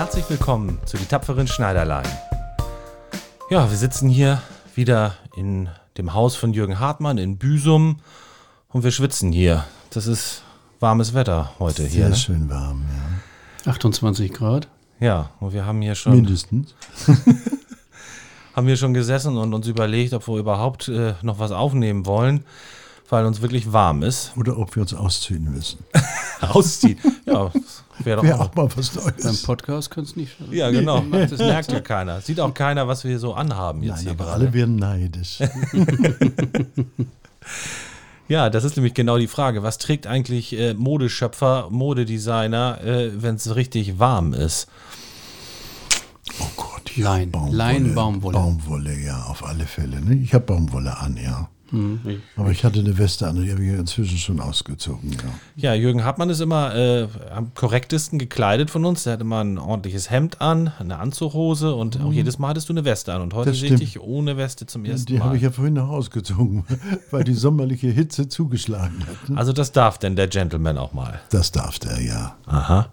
Herzlich willkommen zu die tapferen Schneiderlein. Ja, wir sitzen hier wieder in dem Haus von Jürgen Hartmann in Büsum und wir schwitzen hier. Das ist warmes Wetter heute Sehr hier. Ne? schön warm, ja. 28 Grad. Ja, und wir haben hier schon Mindestens. haben wir schon gesessen und uns überlegt, ob wir überhaupt äh, noch was aufnehmen wollen, weil uns wirklich warm ist. Oder ob wir uns ausziehen müssen. Ausziehen. ja, wäre doch Wäre auch auch mal was Beim Neues. Podcast kannst du nicht. Ja, genau. Es Das merkt ja keiner. Sieht auch keiner, was wir hier so anhaben jetzt Nein, hier aber gerade. alle werden neidisch. Ja, das ist nämlich genau die Frage. Was trägt eigentlich äh, Modeschöpfer, Modedesigner, äh, wenn es richtig warm ist? Oh Gott, Lein. Lein, Baumwolle. Baumwolle, ja, auf alle Fälle. Ne? Ich habe Baumwolle an, ja. Hm, ich- Aber ich hatte eine Weste an, die habe ich inzwischen schon ausgezogen, ja. Ja, Jürgen Hartmann ist immer äh, am korrektesten gekleidet von uns. Der hat immer ein ordentliches Hemd an, eine Anzughose und auch jedes Mal hattest du eine Weste an. Und heute sehe ich dich ohne Weste zum ersten Die habe Mal. ich ja vorhin noch ausgezogen, weil die sommerliche Hitze zugeschlagen hat. Ne? also das darf denn der Gentleman auch mal. Das darf der, ja. Aha.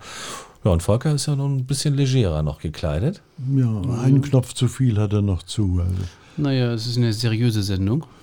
Ja, und Volker ist ja noch ein bisschen legerer noch gekleidet. Ja, einen Knopf zu viel hat er noch zu. Also. Naja, es ist eine seriöse Sendung.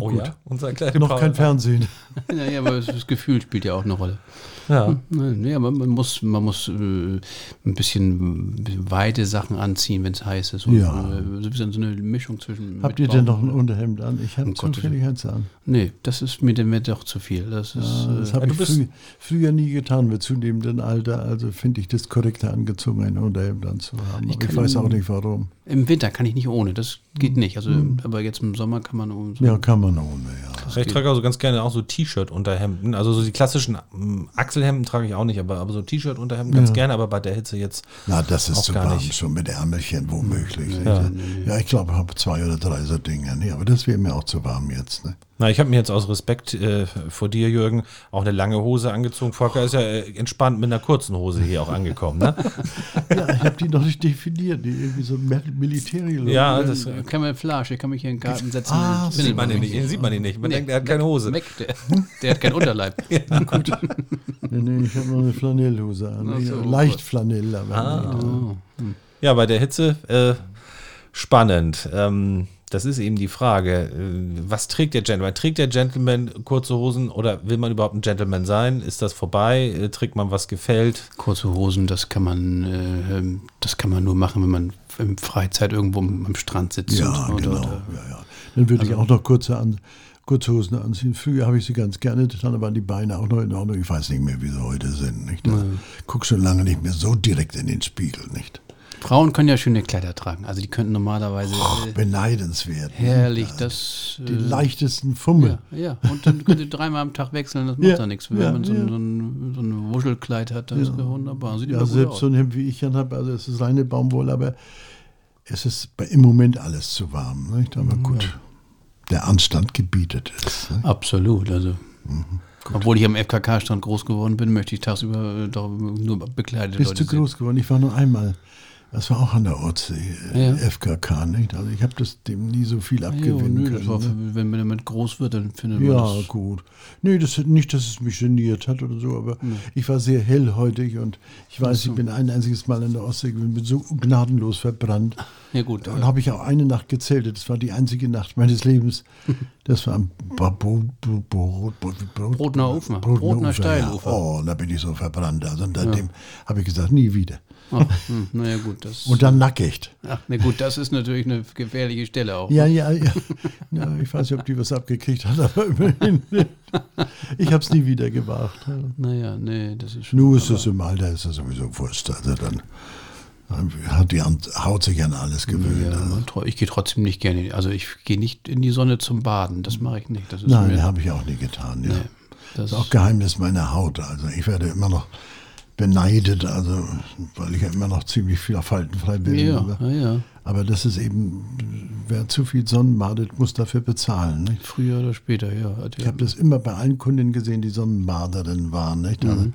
oh ja, unser kleiner Noch kein Fernsehen. naja, aber das Gefühl spielt ja auch eine Rolle. Ja. Nee, aber man muss, man muss äh, ein bisschen, weite Sachen anziehen, wenn es heiß ist. Und, Ja. äh, so ein bisschen so eine Mischung zwischen. Habt ihr denn noch ein. Unterhemd an? Ich habe Gottes zufällig eins an. Nee, das ist mir dem doch zu viel. Das ist. Das äh, habe du ich bist- frü früher nie getan mit zunehmendem Alter. Also finde ich das korrekter angezogen, ein Unterhemd anzuhaben. Ich ich, weiß auch nicht warum. Im Winter kann ich nicht ohne, das geht nicht. Also, aber jetzt im Sommer kann man um. Ja, kann man ohne, ja. Ich trage also ganz gerne auch so T-Shirt-Unterhemden. Also so die klassischen ähm, Achselhemden trage ich auch nicht, aber, aber so T-Shirt-Unterhemden ganz Ja. gerne, aber bei der Hitze jetzt. Na, das ist Auch zu warm, nicht. schon mit Ärmelchen womöglich. Ja. Ja, ja ich glaube, ich habe zwei oder drei so Dinge. Nee, aber das wäre mir auch zu warm jetzt. Ne? Na, ich habe mir jetzt aus Respekt äh, vor dir, Jürgen, auch eine lange Hose angezogen. Volker ist ja äh, entspannt mit einer kurzen Hose hier auch angekommen, ne? Ja, ich habe die noch nicht definiert. Die irgendwie so Military. ja, das Äh, Camouflage, ich kann mich hier in den Garten setzen. Ah, sieht man ihn nicht. nicht. Sieht man ihn nicht. Man Nee, denkt, er hat keine Hose. Mac, der, der hat kein Unterleib. Nee, nee, ich habe noch eine Flanellhose an. So, Leicht Flanell, aber Ah. Oh. Ja, bei der Hitze äh, spannend. Ähm, das ist eben die Frage. Äh, was trägt der Gentleman? Trägt der Gentleman kurze Hosen oder will man überhaupt ein Gentleman sein? Ist das vorbei? Äh, trägt man, was gefällt? Kurze Hosen, das kann man, äh, ähm, das kann man nur machen, wenn man in Freizeit irgendwo am am Strand sitzt. Ja, und, genau. oder, ja, ja. Dann würde ich auch noch kurze an, Kurzhosen anziehen. Früher habe ich sie ganz gerne getan, da waren die Beine auch noch in Ordnung. Ich weiß nicht mehr, wie sie heute sind. Nicht? Also, Guck schon lange nicht mehr so direkt in den Spiegel. Nicht? Frauen können ja schöne Kleider tragen. Also die könnten normalerweise Oh, äh, beneidenswert. herrlich das. Die äh, leichtesten Fummel. ja, ja, und dann könnt ihr dreimal am Tag wechseln, das macht Ja, ja nichts. Wenn ja, man so, ein- ja. so, ein, so ein Wuschelkleid hat, dann ist das wunderbar. Sieht Ja, selbst aus. so ein Hemd wie ich dann habe, also es ist reine Baumwolle, aber es ist im Moment alles zu warm. Nicht? Aber gut, der Anstand gebietet es. Ne? Absolut, also. Mhm. Obwohl ich am FKK-Stand groß geworden bin, möchte ich tagsüber äh, doch nur bekleidete Bist Leute du groß geworden? Ich war nur einmal. Das war auch an der Ostsee, äh, Ja. FKK, nicht? Also ich habe das dem nie so viel sehen. Ja, abgewinnen nö, können. war, ne? wenn man damit groß wird, dann findet man Ja, das. gut. Nee, das, nicht, dass es mich geniert hat oder so, aber ich war sehr hellhäutig und ich weiß, ich bin ein einziges Mal in der Ostsee gewesen, bin so gnadenlos verbrannt. Ja, gut. Dann äh, habe ich auch eine Nacht gezeltet. Das war die einzige Nacht meines Lebens. Das war am Brotner Ufer. Brotner Brotner Ufer, Steilufer. Oh, da bin ich so verbrannt. Also und seitdem habe ich gesagt, nie wieder. Ach, hm, naja, gut. Das, Und dann nackig. ach, na gut, das ist natürlich eine gefährliche Stelle auch. Ja, ja, ja. ja ich weiß nicht, ob die was abgekriegt hat, aber immerhin. Ich habe es nie wieder gewagt. Naja, nee, das ist schon. Nur ist es im Alter ist es sowieso wurscht. Also dann, hat die Haut sich an alles gewöhnt. Ja, also. ich gehe trotzdem nicht gerne. Also ich gehe nicht in die Sonne zum Baden. Das mache ich nicht. Das Nein, habe ich auch nie getan. Ja. Nee, das Das ist auch Geheimnis meiner Haut. Also ich werde immer noch beneidet, also weil ich ja immer noch ziemlich viel faltenfrei bin. ja, aber, ja, ja. aber das ist eben, wer zu viel Sonnen badet, muss dafür bezahlen. Nicht? Früher oder später, ja. Ich habe das immer bei allen Kundinnen gesehen, die Sonnenbaderin waren. Nicht? Mhm. Also,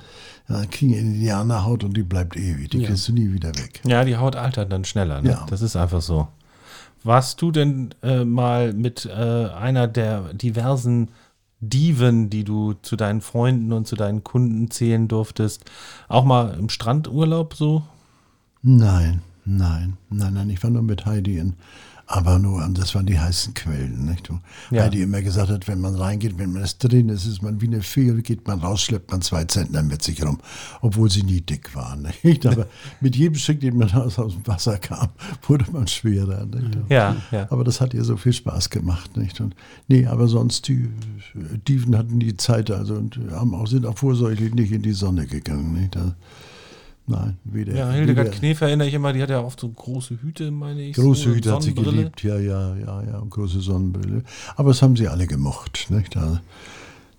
ja, kriegen Indianerhaut und die bleibt ewig. Die Ja. kriegst du nie wieder weg. Ja, die Haut altert dann schneller. Ne? Ja. Das ist einfach so. Warst du denn äh, mal mit äh, einer der diversen Diven, die du zu deinen Freunden und zu deinen Kunden zählen durftest, auch mal im Strandurlaub so? Nein, nein, nein, nein. Ich war nur mit Heidi in aber nur, das waren die heißen Quellen. Nicht? Und Ja. Heidi immer gesagt hat, wenn man reingeht, wenn man ist drin ist, ist man wie eine Fee, geht man raus, schleppt man zwei Zentner mit sich rum, obwohl sie nie dick waren. Nicht? Aber mit jedem Stück, den man aus, aus dem Wasser kam, wurde man schwerer. Nicht? Ja, ja. Aber das hat ihr so viel Spaß gemacht, nicht? Und nee, aber sonst die Dieven hatten die Zeit, also und haben auch sind auch vorsorglich nicht in die Sonne gegangen, nicht? Also, nein, weder. Ja, Hildegard weder- Knef erinnere ich immer, die hat ja oft so große Hüte, meine ich. Große so, Hüte hat sie geliebt, ja, ja, ja, ja, große Sonnenbrille. Aber das haben sie alle gemocht, nicht? Also,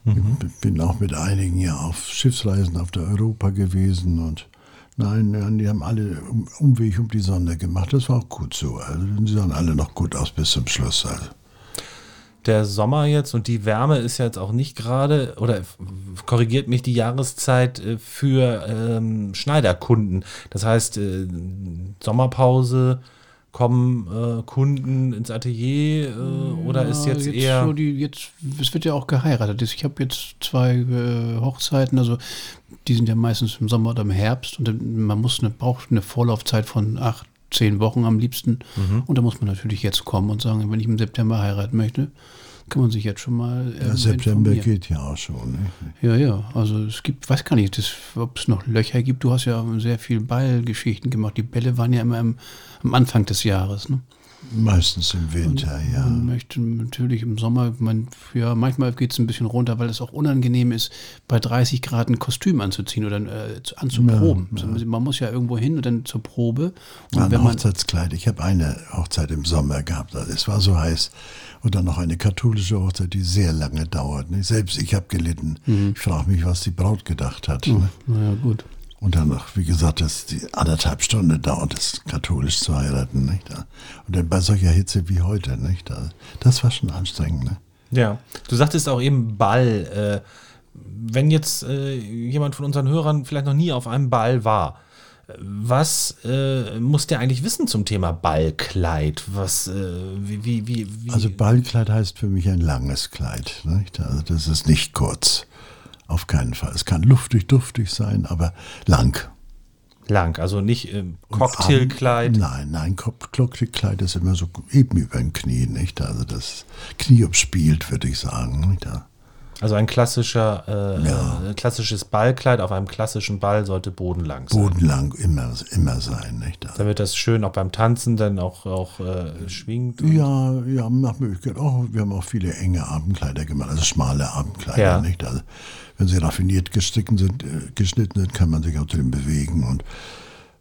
Mhm. Ich bin auch mit einigen ja auf Schiffsreisen auf der Europa gewesen und nein, die haben alle um, Umweg um die Sonne gemacht. Das war auch gut so. Also, sie sahen alle noch gut aus bis zum Schluss. Also. Der Sommer jetzt und die Wärme ist ja jetzt auch nicht gerade, oder korrigiert mich die Jahreszeit äh, für ähm, Schneiderkunden. Das heißt, äh, Sommerpause, kommen äh, Kunden ins Atelier äh, oder ist jetzt, eher. So die, jetzt, es wird ja auch geheiratet. Ich habe jetzt zwei äh, Hochzeiten, also die sind ja meistens im Sommer oder im Herbst und man muss eine, braucht eine Vorlaufzeit von acht, zehn Wochen am liebsten. Mhm. Und da muss man natürlich jetzt kommen und sagen, wenn ich im September heiraten möchte, kann man sich jetzt schon mal. Ja, ähm, September informieren. geht ja auch schon. Nicht? Ja, ja, also es gibt, weiß gar nicht, ob es noch Löcher gibt. Du hast ja sehr viel Ballgeschichten gemacht. Die Bälle waren ja immer im, am Anfang des Jahres. Ne? Meistens im Winter, ja. Man möchte natürlich im Sommer, man, ja, manchmal geht es ein bisschen runter, weil es auch unangenehm ist, bei 30 Grad ein Kostüm anzuziehen oder äh, zu- anzuproben. Also Man muss ja irgendwo hin und dann zur Probe. Und Ein wenn Hochzeitskleid. Ich habe eine Hochzeit im Sommer gehabt. Also Es war so heiß. Und dann noch eine katholische Hochzeit, die sehr lange dauert. nicht? Selbst ich habe gelitten. Mhm. Ich frage mich, was die Braut gedacht hat. ne? naja, gut. Und dann noch, wie gesagt, das die anderthalb Stunden dauert es, katholisch zu heiraten. Nicht? Und dann bei solcher Hitze wie heute. Nicht? Das war schon anstrengend. Ne? Ja, du sagtest auch eben Ball. Äh, wenn jetzt äh, jemand von unseren Hörern vielleicht noch nie auf einem Ball war, was äh, muss der eigentlich wissen zum Thema Ballkleid? Was, äh, wie, wie, wie? Also Ballkleid heißt für mich ein langes Kleid. Nicht? Also das ist nicht kurz. Auf keinen Fall. Es kann luftig, duftig sein, aber lang. lang, also nicht ähm, Und Cocktailkleid. Nein, nein, Cock- Cocktailkleid ist immer so eben über den Knie, nicht? Also das Knie umspielt, würde ich sagen. Nicht? Ja. Also ein klassischer, äh, Ja. klassisches Ballkleid auf einem klassischen Ball sollte bodenlang sein. Bodenlang immer, immer sein, nicht? Also, Damit das schön auch beim Tanzen dann auch, auch äh, schwingt. ja, ja, nach Möglichkeit. Auch, wir haben auch viele enge Abendkleider gemacht, also schmale Abendkleider, Ja. nicht? Also, wenn sie raffiniert gestricken sind, äh, geschnitten sind, kann man sich auch drin bewegen. Und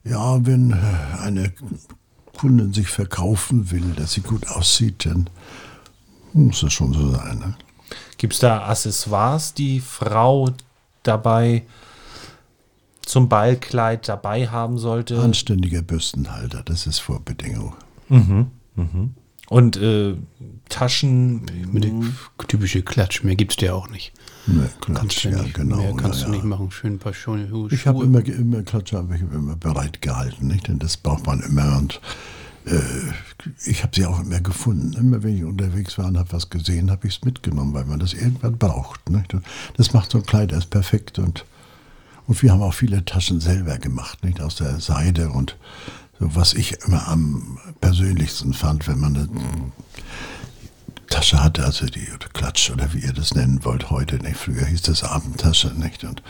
ja, wenn äh, eine Kundin sich verkaufen will, dass sie gut aussieht, dann muss das schon so sein. Ne? Gibt es da Accessoires, die Frau dabei zum Ballkleid dabei haben sollte? Anständiger Bürstenhalter, das ist Vorbedingung. Und äh, Taschen. Mit der typische Klatsch, mehr gibt es ja auch nicht. Ne, Kannst Klatsch, du ja, nicht, genau. mehr kannst ja, du nicht machen. Schön ein paar Schuhe. Schuhe. Ich habe immer, immer Klatsche habe ich immer bereit gehalten, nicht? Denn das braucht man immer und äh, ich habe sie auch immer gefunden. Immer wenn ich unterwegs war und habe was gesehen, habe ich es mitgenommen, weil man das irgendwann braucht. Nicht? Und das macht so ein Kleid erst perfekt und und wir haben auch viele Taschen selber gemacht, nicht aus der Seide und so, was ich immer am persönlichsten fand, wenn man eine Tasche hatte, also die oder Klatsch oder wie ihr das nennen wollt heute. Nicht? Früher hieß das Abendtasche, nicht? Und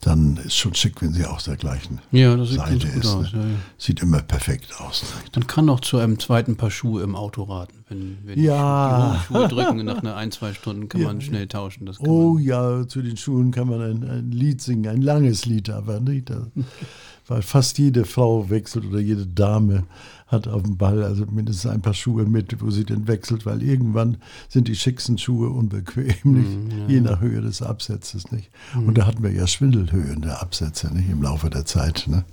dann ist schon schick, wenn sie aus der gleichen Ja, das sieht Seite gut ist. aus, ne? ja, ja. Sieht immer perfekt aus. Nicht? Man kann auch zu einem zweiten Paar Schuhe im Auto raten. Wenn, wenn Ja. die Schuhe drücken, nach einer ein, zwei Stunden kann Ja. man schnell tauschen. Das Oh ja, zu den Schuhen kann man ein, ein Lied singen, ein langes Lied, aber nicht. Weil fast jede Frau wechselt oder jede Dame hat auf dem Ball also mindestens ein paar Schuhe mit, wo sie dann wechselt, weil irgendwann sind die schicksten Schuhe unbequem, nicht? je nach Höhe des Absatzes. Nicht? Und da hatten wir ja Schwindelhöhen der Absätze nicht? im Laufe der Zeit. Ne?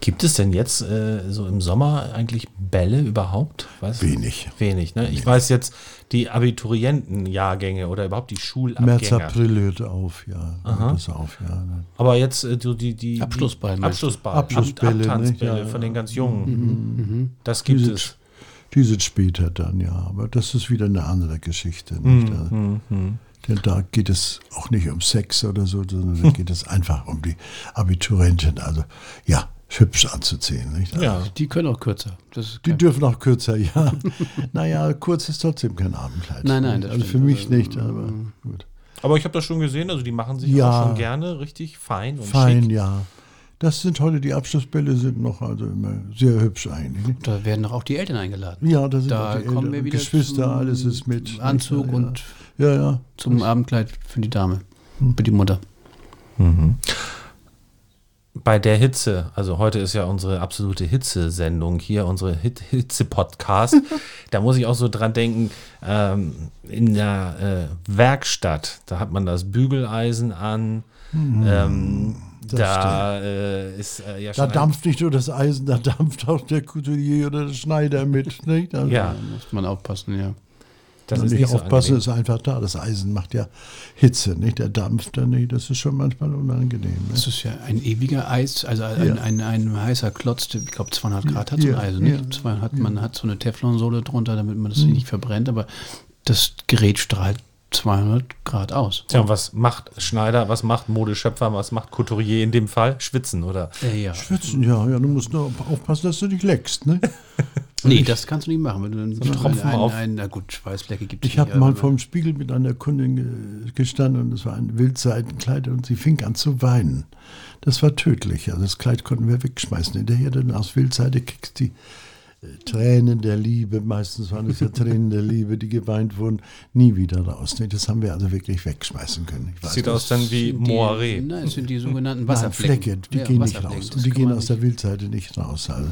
Gibt es denn jetzt äh, so im Sommer eigentlich Bälle überhaupt? Weiß Wenig. Wenig, ne? Ich weiß jetzt, die Abiturientenjahrgänge oder überhaupt die Schulabgänger. März, April hört auf, ja. Hört es auf, ja. ne? Aber jetzt äh, so die, die Abschlussball? Abschlussball, Abschlussbälle, Ab- Abtanzbälle nicht? Ja, von den ganz Jungen. Das gibt Die sind, es. die sind später dann, ja. Aber das ist wieder eine andere Geschichte. Nicht? Also, Denn da geht es auch nicht um Sex oder so, sondern da geht es einfach um die Abiturientin. Also ja, hübsch anzuziehen. Nicht? Also, Ja. Die können auch kürzer. Das ist Die dürfen auch kürzer, ja. naja, kurz ist trotzdem kein Abendkleid. Nein, nein, das Also für mich Also, nicht, aber gut. Aber ich habe das schon gesehen, also die machen sich Ja. auch schon gerne richtig fein und Fein, schick. ja. Das sind heute, die Abschlussbälle sind noch also immer sehr hübsch eigentlich. Nicht? Da werden doch auch die Eltern eingeladen. Ja, da sind Da auch die kommen Eltern, wir wieder Geschwister, alles ist mit. Anzug ja, und Ja, ja. zum Abendkleid für die Dame, für die Mutter. Bei der Hitze, also heute ist ja unsere absolute Hitzesendung hier, unsere Hit Hitze-Podcast. da muss ich auch so dran denken, ähm, in der äh, Werkstatt, da hat man das Bügeleisen an. ähm, das da äh, ist äh, ja Da dampft nicht nur das Eisen, da dampft auch der Couturier oder der Schneider mit. Nicht? Also, ja, Da muss man aufpassen, ja. Das und ist nicht nicht so ist einfach da. Das Eisen macht ja Hitze, nicht? Der Dampf dann nicht. Das ist schon manchmal unangenehm. Das Nicht? ist ja ein ewiger Eis, also ein, Ja. ein, ein, heißer Klotz, ich glaube 200 Grad hat so ein Ja, Eisen. Nicht? ja, Zwei hat, Man hat so eine Teflonsohle drunter, damit man das nicht verbrennt, aber das Gerät strahlt 200 Grad aus. Tja, und was macht Schneider, was macht Modeschöpfer, was macht Couturier in dem Fall? Schwitzen, oder? Äh, ja. Schwitzen, ja, ja, du musst nur aufpassen, dass du dich leckst. Ne? Nee, das kannst du nicht machen. Wenn du einen Tropfen ein, auf. ein, na gut, Schweißflecke gibt es Ich habe mal vor dem Spiegel mit einer Kundin ge- gestanden und es war ein Wildseidenkleid und sie fing an zu weinen. Das war tödlich. Also das Kleid konnten wir wegschmeißen. Hinterher dann aus Wildseide kriegst du die äh, Tränen der Liebe, meistens waren es ja Tränen der Liebe, die geweint wurden, nie wieder raus. Nee, Das haben wir also wirklich wegschmeißen können. Ich weiß Sieht aus dann wie Moiré. Nein, es sind die sogenannten Nein, Wasserflecken. Flecke, die Ja, gehen nicht raus. die gehen aus der nicht- Wildseite nicht raus. Also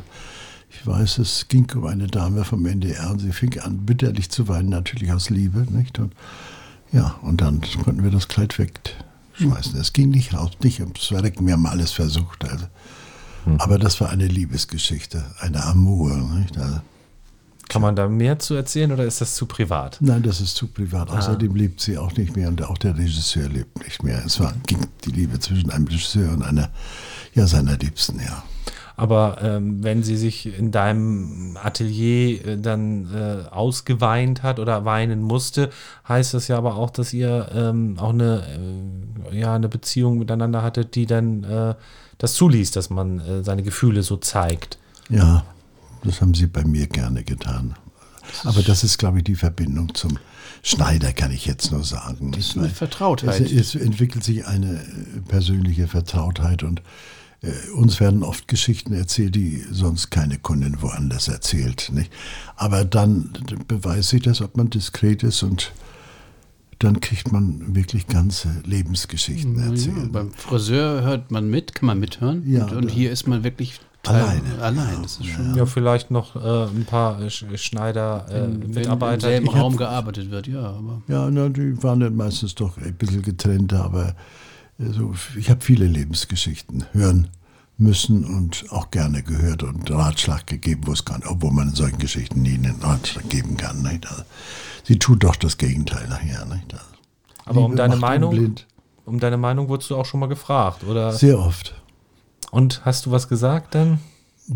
ich weiß, es ging um eine Dame vom NDR und sie fing an, bitterlich zu weinen, natürlich aus Liebe. Nicht? Und, ja, und dann konnten wir das Kleid wegschmeißen. Es ging nicht raus, nicht ums Verrecken. Wir haben alles versucht. Also. Aber das war eine Liebesgeschichte, eine Amour. Nicht? Also, Kann man da mehr zu erzählen oder ist das zu privat? nein, das ist zu privat. Außerdem lebt sie auch nicht mehr und auch der Regisseur lebt nicht mehr. Es war, ging die Liebe zwischen einem Regisseur und einer ja, seiner Liebsten, ja. Aber ähm, wenn sie sich in deinem Atelier äh, dann äh, ausgeweint hat oder weinen musste, heißt das ja aber auch, dass ihr ähm, auch eine, äh, ja, eine Beziehung miteinander hattet, die dann äh, das zuließ, dass man äh, seine Gefühle so zeigt. Ja, das haben sie bei mir gerne getan. Aber das ist, glaube ich, die Verbindung zum Schneider, kann ich jetzt nur sagen. Das ist eine Vertrautheit. Es, es entwickelt sich eine persönliche Vertrautheit und äh, uns werden oft Geschichten erzählt, die sonst keine Kundin woanders erzählt. Nicht? Aber dann beweist sich das, ob man diskret ist und dann kriegt man wirklich ganze Lebensgeschichten Ja, erzählt. beim Friseur hört man mit, kann man mithören. Ja, und, und hier ist man wirklich Alleine. Allein. Das ist schon, Ja, vielleicht noch äh, ein paar äh, Sch- Schneider, äh, wenn im Mitarbeiter. selben Raum gearbeitet wird, ja. Aber Ja, na, die waren dann meistens doch ein bisschen getrennter, aber äh, so, ich habe viele Lebensgeschichten hören müssen und auch gerne gehört und Ratschlag gegeben, wo es kann, obwohl man in solchen Geschichten nie einen Ratschlag geben kann. Nicht? Also, sie tut doch das Gegenteil nachher. Nicht? Also, Aber um Liebe deine macht Meinung, um deine Meinung wurdest du auch schon mal gefragt, oder? Sehr oft. Und hast du was gesagt dann?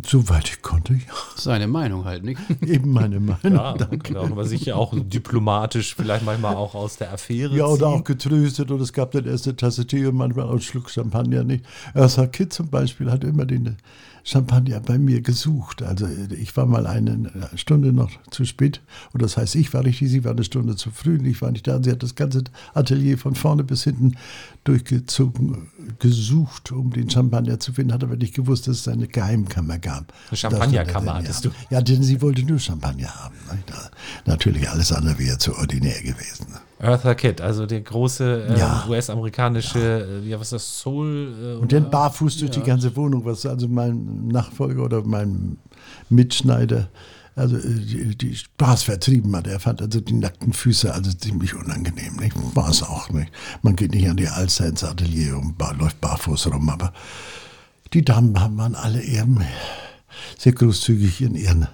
Soweit ich konnte, ja. seine Meinung halt, nicht? Eben meine Meinung. Ja, aber sicher auch diplomatisch, vielleicht manchmal auch aus der Affäre. Ja, oder ziehen. auch getröstet und es gab dann erst eine Tasse Tee und manchmal auch einen Schluck Champagner nicht. Ersa Kitt zum Beispiel hat immer den Champagner bei mir gesucht. Also ich war mal eine Stunde noch zu spät. Und das heißt, ich war richtig, sie war eine Stunde zu früh und ich war nicht da. Und sie hat das ganze Atelier von vorne bis hinten durchgezogen, gesucht, um den Champagner zu finden, hat aber nicht gewusst, dass es eine Geheimkammer gab. Eine Champagnerkammer er hattest ja. du. Ja, denn sie wollte nur Champagner haben. Natürlich alles andere wäre zu ordinär gewesen. Eartha Kitt, also der große äh, Ja. US-amerikanische, äh, ja, was ist das, Soul? Äh, Und dann barfuß durch die ganze Wohnung, was also mein Nachfolger oder mein Mitschneider, also äh, die, die Spaß vertrieben hat. Er fand also die nackten Füße also ziemlich unangenehm. Nicht? War es auch nicht. Man geht nicht an die Alster ins Atelier und bar, läuft barfuß rum, aber die Damen haben- waren alle eben sehr großzügig in ihren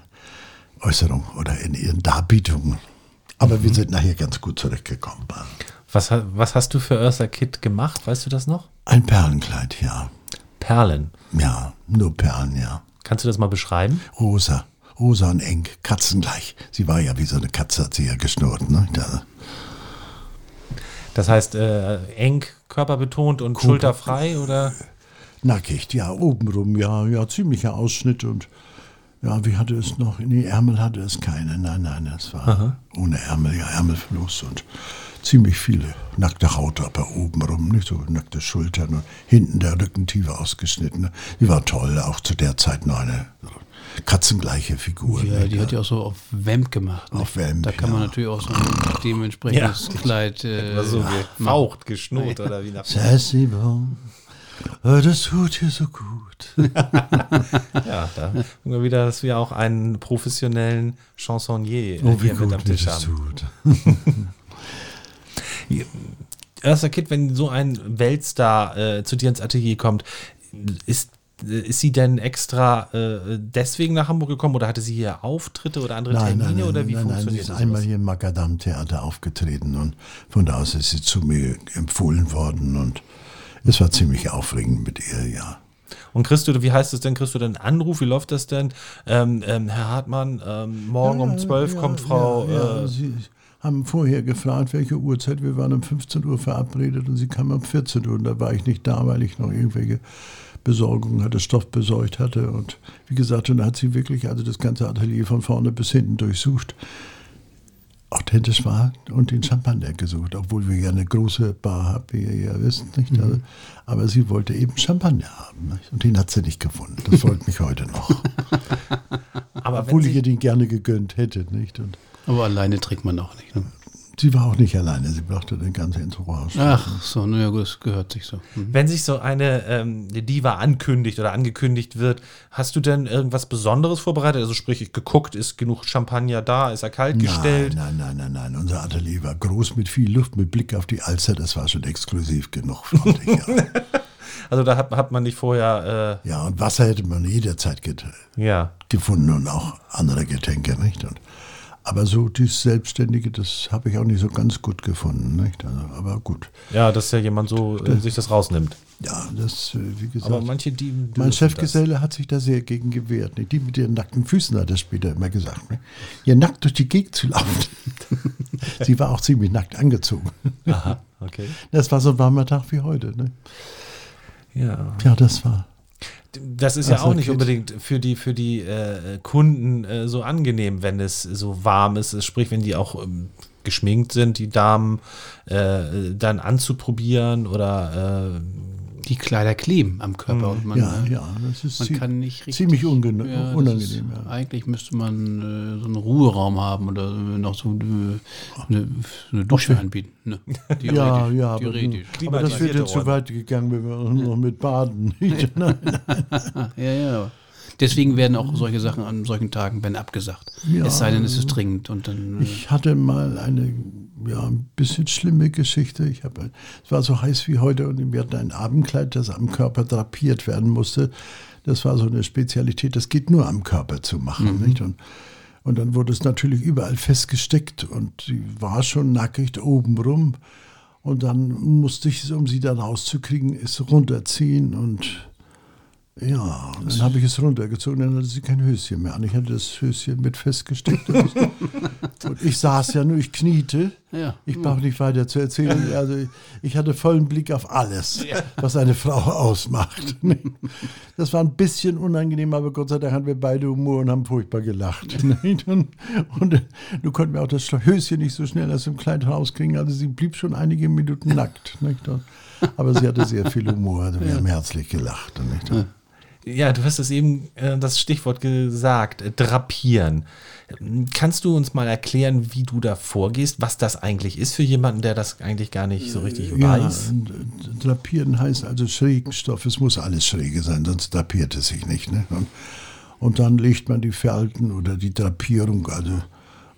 Äußerungen oder in ihren Darbietungen. Aber wir sind nachher ganz gut zurechtgekommen. was, was hast du für Eartha Kitt gemacht? Weißt du das noch? Ein Perlenkleid, ja. Perlen. Ja, nur Perlen, ja. Kannst du das mal beschreiben? Rosa, rosa und eng, katzengleich. Sie war ja wie so eine Katze, hat sie ja geschnurrt. Ne? Da, Das heißt, äh, eng körperbetont und Körper- schulterfrei oder? Nackig, ja, obenrum, ja, ja, ziemlicher Ausschnitt und ja, wie hatte es noch? Nee, Ärmel hatte es keine. Nein, nein, es war ohne Ärmel, ja, ärmellos und ziemlich viele nackte Haut, aber obenrum, nicht so nackte Schultern und hinten der Rücken tief ausgeschnitten. Die war toll, auch zu der Zeit noch eine katzengleiche Figur. Ja, die hat ja auch so auf Vamp gemacht. nicht? Auf Vamp, Da kann man ja. natürlich auch so ein dementsprechendes Kleid äh, so gefaucht, geschnurrt oder wie nach. Sassy Bon, das tut dir so gut. Ja, da haben wir wieder, dass wir auch einen professionellen Chansonnier Oh, wie hier mit am Tisch das haben. tut. Erster Kid, wenn so ein Weltstar äh, zu dir ins Atelier kommt, ist, äh, ist sie denn extra äh, deswegen nach Hamburg gekommen oder hatte sie hier Auftritte oder andere Nein, Termine nein, nein, oder wie nein, nein, sie funktioniert ist das? einmal hier im Macadam Theater aufgetreten und von da aus ist sie zu mir empfohlen worden und es war ziemlich aufregend mit ihr, ja. Und kriegst du, wie heißt es denn, kriegst du denn einen Anruf, wie läuft das denn? Ähm, ähm, Herr Hartmann, ähm, morgen um 12 Ja, kommt Frau. Ja, ja, äh, Sie haben vorher gefragt, welche Uhrzeit. Wir waren um 15 Uhr verabredet und sie kam um 14 Uhr und da war ich nicht da, weil ich noch irgendwelche Besorgungen hatte, Stoff besorgt hatte. Und wie gesagt, und da hat sie wirklich also das ganze Atelier von vorne bis hinten durchsucht. Authentisch war und den Champagner gesucht, obwohl wir ja eine große Bar haben, wie ihr ja wisst, nicht? Also, aber sie wollte eben Champagner haben nicht? und den hat sie nicht gefunden. Das freut mich heute noch. aber Obwohl ich ihr den gerne gegönnt hätte, nicht? Und Aber alleine trinkt man auch nicht. Ne? Sie war auch nicht alleine, sie brachte den ganzen Entourage. Ach so, naja, gut, das gehört sich so. Hm. wenn sich so eine ähm, Diva ankündigt oder angekündigt wird, hast du denn irgendwas Besonderes vorbereitet? Also sprich, geguckt, ist genug Champagner da, ist er kalt gestellt? Nein, nein, nein, nein, nein. Unser Atelier war groß mit viel Luft, mit Blick auf die Alster. Das war schon exklusiv genug, fand ich. Ja, Also da hat, hat man nicht vorher, ja und Wasser hätte man jederzeit get äh, ja. gefunden und auch andere Getränke, nicht? Und, aber so dieses Selbstständige, das habe ich auch nicht so ganz gut gefunden, nicht? Also, aber gut. Ja, dass ja jemand so äh, sich das rausnimmt. Ja, das, äh, wie gesagt. Aber manche, die. Mein Chefgeselle hat sich da sehr gegen gewehrt. Nicht? Die mit ihren nackten Füßen hat er später immer gesagt. Ne? Ihr nackt durch die Gegend zu laufen. Sie war auch ziemlich nackt angezogen. Das. Aha, okay. Das war so ein warmer Tag wie heute. Ne? Ja. Ja, das war. Das ist ja Also, auch nicht unbedingt für die, für die äh, Kunden äh, so angenehm, wenn es so warm ist. Sprich, wenn die auch ähm, geschminkt sind, die Damen, äh, dann anzuprobieren oder. Die Kleider kleben am Körper. Und man, ja, äh, ja, das ist Man zie- kann nicht richtig. ziemlich ungen Ja, unangenehm. Ist, Ja. Eigentlich müsste man äh, so einen Ruheraum haben oder noch so äh, eine, eine Dusche anbieten. Ne? Theoretisch. Ja, ja, aber, theoretisch. aber das wäre Klimatisierte zu weit gegangen, wenn wir noch mit baden. Nein, ja, ja. Deswegen werden auch solche Sachen an solchen Tagen werden abgesagt. Ja. Es sei denn, es ist dringend und dann. Äh, Ich hatte mal eine ja, ein bisschen schlimme Geschichte. Ich habe, es war so heiß wie heute und wir hatten ein Abendkleid, das am Körper drapiert werden musste. Das war so eine Spezialität, das geht nur am Körper zu machen. Nicht? Und, und dann wurde es natürlich überall festgesteckt und sie war schon nackig oben rum. Und dann musste ich, um sie da rauszukriegen, es runterziehen und ja, und dann habe ich es runtergezogen, dann hatte sie kein Höschen mehr an. Ich hatte das Höschen mit festgesteckt. und ich saß ja nur, ich kniete. Ja. Ich brauche nicht weiter zu erzählen. Also ich- ich hatte vollen Blick auf alles, was eine Frau ausmacht. Das war ein bisschen unangenehm, aber Gott sei Dank hatten wir beide Humor und haben furchtbar gelacht. Und, und du konnten wir auch das Höschen nicht so schnell aus dem Kleid rauskriegen. Also sie blieb schon einige Minuten nackt. Nicht? Aber sie hatte sehr viel Humor. Also wir haben herzlich gelacht. Nicht? Ja, du hast es eben äh, das Stichwort gesagt, äh, drapieren. Kannst du uns mal erklären, wie du da vorgehst, was das eigentlich ist für jemanden, der das eigentlich gar nicht so richtig weiß? und, äh, drapieren heißt also schrägen Stoff. Es muss alles schräge sein, sonst drapiert es sich nicht. Ne? Und, und dann legt man die Falten oder die Drapierung also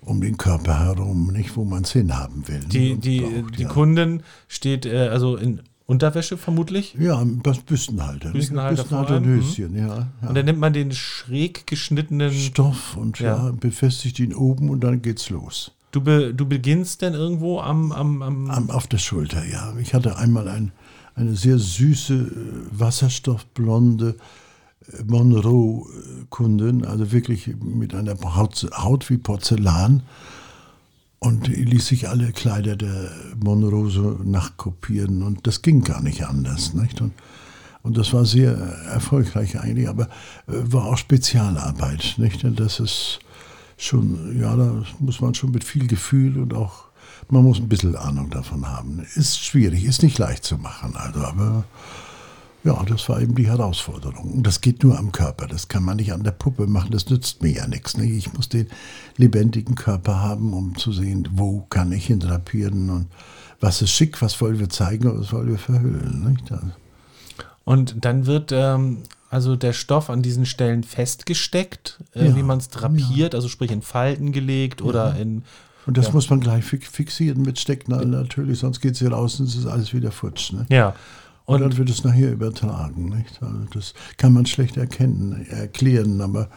um den Körper herum, nicht wo man es hinhaben will. ne? Die, Und die, braucht, die ja. Kundin steht äh, also in Unterwäsche vermutlich. Ja, das Büstenhalter. Büstenhalter Büstenhalter Höschen, ja. ja. Und dann nimmt man den schräg geschnittenen. Stoff und Ja. ja. befestigt ihn oben und dann geht's los. Du, be, du beginnst dann irgendwo am, am, am Am, auf der Schulter, ja. Ich hatte einmal ein, eine sehr süße, äh, wasserstoffblonde äh, Monroe-Kundin, also wirklich mit einer Haut, Haut wie Porzellan. Und ließ sich alle Kleider der Monroe so nachkopieren und das ging gar nicht anders. Nicht? Und, und das war sehr erfolgreich eigentlich, aber äh, war auch Spezialarbeit. Nicht? Und das ist schon, ja, da muss man schon mit viel Gefühl und auch, man muss ein bisschen Ahnung davon haben. Ist schwierig, ist nicht leicht zu machen, also, aber ja, das war eben die Herausforderung. Und das geht nur am Körper. Das kann man nicht an der Puppe machen. Das nützt mir ja nichts. Ne? Ich muss den lebendigen Körper haben, um zu sehen, wo kann ich ihn drapieren und was ist schick, was wollen wir zeigen oder was wollen wir verhüllen. Also Und dann wird ähm, also der Stoff an diesen Stellen festgesteckt, äh, Ja, wie man es drapiert, also sprich in Falten gelegt oder in. Und das Ja. muss man gleich fi- fixieren mit Stecknadeln natürlich, sonst geht es hier raus und es ist alles wieder futsch. Ne? Ja. Und, dann wird es nachher übertragen. Nicht? Also das kann man schlecht erkennen, erklären, aber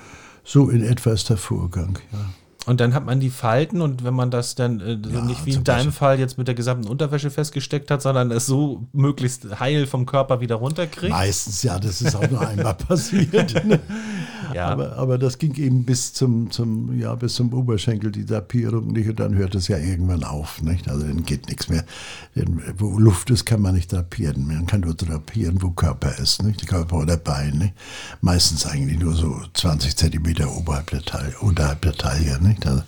so in etwa ist der Vorgang. Ja. Und dann hat man die Falten und wenn man das dann äh, Ja, nicht wie in deinem Beispiel. Fall jetzt mit der gesamten Unterwäsche festgesteckt hat, sondern es so möglichst heil vom Körper wieder runterkriegt. Meistens, ja, das ist auch nur einmal passiert. Ne? Ja. Aber, aber das ging eben bis zum, zum, ja, bis zum Oberschenkel, die Drapierung nicht. Und dann hört es ja irgendwann auf. Nicht? Also dann geht nichts mehr. Denn wo Luft ist, kann man nicht drapieren. Man kann nur drapieren, wo Körper ist. Nicht? Körper oder Bein. Nicht? Meistens eigentlich nur so 20 Zentimeter oberhalb der Taille, unterhalb der Taille. Nicht? Also,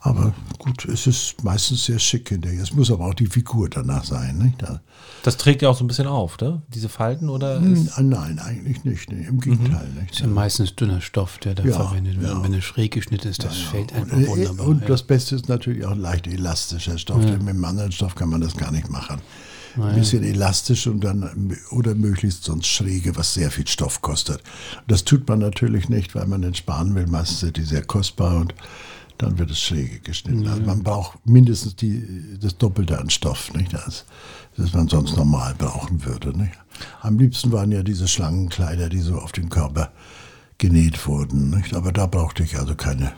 aber gut, es ist meistens sehr schick hinterher. Es muss aber auch die Figur danach sein. Nicht? Also, Das trägt ja auch so ein bisschen auf, ne? Diese Falten oder? hm, Ist, ah, nein, eigentlich nicht. Nee, Im Gegenteil. Nicht? Ist ja meistens dünner Stoff, der da Ja, verwendet wird. ja. Wenn es schräg geschnitten ist, das fällt Und, einfach äh, wunderbar. und ja. das Beste ist natürlich auch leicht elastischer Stoff. Denn mit einem anderen Stoff kann man das gar nicht machen. Ein bisschen elastisch und dann oder möglichst sonst schräge, was sehr viel Stoff kostet. Das tut man natürlich nicht, weil man den sparen will. Meistens sind die sehr kostbar und dann wird es schräge geschnitten. Also man braucht mindestens die, das Doppelte an Stoff, nicht? Das, das man sonst normal brauchen würde. Nicht? Am liebsten waren ja diese Schlangenkleider, die so auf den Körper genäht wurden. Nicht? Aber da brauchte ich also keine,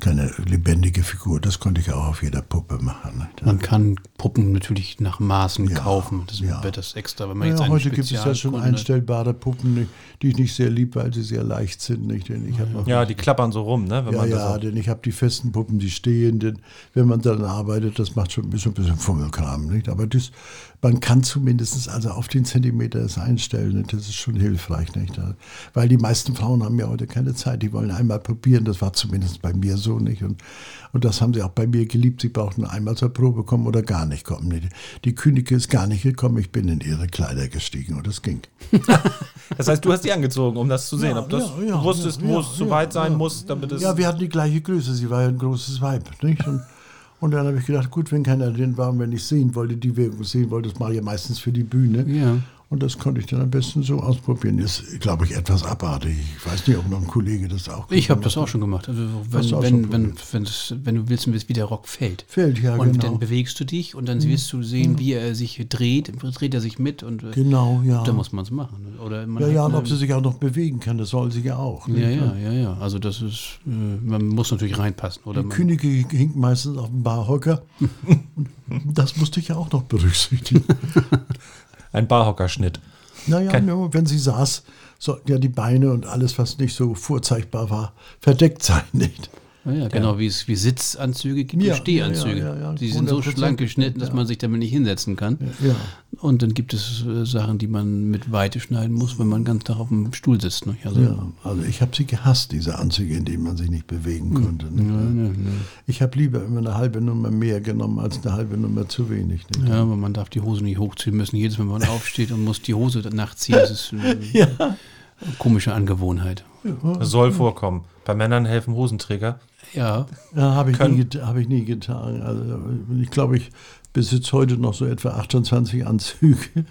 keine lebendige Figur. Das konnte ich auch auf jeder Puppe machen. Nicht? Man kann Puppen natürlich nach Maßen Ja, kaufen. Das ja. wird das extra. Wenn man Ja, jetzt einen heute gibt es ja schon einstellbare Puppen, die ich nicht sehr lieb, weil sie sehr leicht sind. Nicht? Denn ich noch ja, die klappern so rum, ne? Wenn ja, man ja, denn ich habe die festen Puppen, die stehen, denn wenn man daran arbeitet, das macht schon ein bisschen, ein bisschen Fummelkram, nicht? Aber das, man kann zumindest also auf den Zentimeter es einstellen, und das ist schon hilfreich, nicht? Weil die meisten Frauen haben ja heute keine Zeit, die wollen einmal probieren, das war zumindest bei mir so, nicht? Und, und das haben sie auch bei mir geliebt, sie brauchten einmal zur Probe kommen oder gar nicht kommen. Die, die Königin ist gar nicht gekommen, ich bin in ihre Kleider gestiegen und das ging. das heißt, du hast die angezogen, um das zu sehen. Ja, ob das, ja, ja, du wusstest, ja, wo es zu weit sein muss, damit es. Ja, wir hatten die gleiche Größe. Sie war ja ein großes Weib. Nicht? Und, und dann habe ich gedacht, gut, wenn keiner den war, wenn ich sehen wollte, die Wirkung sehen wollte, das mache ich ja meistens für die Bühne. Ja. Und das konnte ich dann am besten so ausprobieren. Ist, glaube ich, etwas abartig. Ich weiß nicht, ob noch ein Kollege das auch Ich habe gemacht das auch schon gemacht. Also wenn, wenn, wenn, wenn, das, wenn du willst, wie der Rock fällt. Fällt, ja, und genau. dann bewegst du dich und dann wirst du sehen, wie er sich dreht. Dreht er sich mit und äh, Genau, ja. da muss man es machen. Oder ja, ja, und ob sie sich auch noch bewegen kann, das soll sie ja auch. ja, nicht? ja, ja, ja. Also das ist, äh, man muss natürlich reinpassen. Oder Die Königin hing meistens auf dem Barhocker. Und das musste ich ja auch noch berücksichtigen. Ein Barhockerschnitt. Naja, Kein- nur wenn sie saß, sollten ja die Beine und alles, was nicht so vorzeigbar war, verdeckt sein, nicht? Ja, ja, genau wie es wie Sitzanzüge gibt Ja, und Stehanzüge. ja, ja, ja, die sind so 100%, schlank geschnitten, dass ja. man sich damit nicht hinsetzen kann. Ja. Und dann gibt es äh, Sachen, die man mit Weite schneiden muss, wenn man ganz Tag auf dem Stuhl sitzt. Ne? Also, ja. Also ich habe sie gehasst, diese Anzüge, in denen man sich nicht bewegen Hm. konnte. Ne, ne. Ich habe lieber immer eine halbe Nummer mehr genommen als eine halbe Nummer zu wenig. Nicht? Ja, aber man darf die Hose nicht hochziehen müssen. Jedes Mal, wenn man aufsteht und muss die Hose nachziehen, das ist äh, eine komische Angewohnheit. Das soll vorkommen. Bei Männern helfen Hosenträger. Ja, Ja, habe ich, nie hab ich nie getan. Also ich glaube, ich besitze heute noch so etwa 28 Anzüge.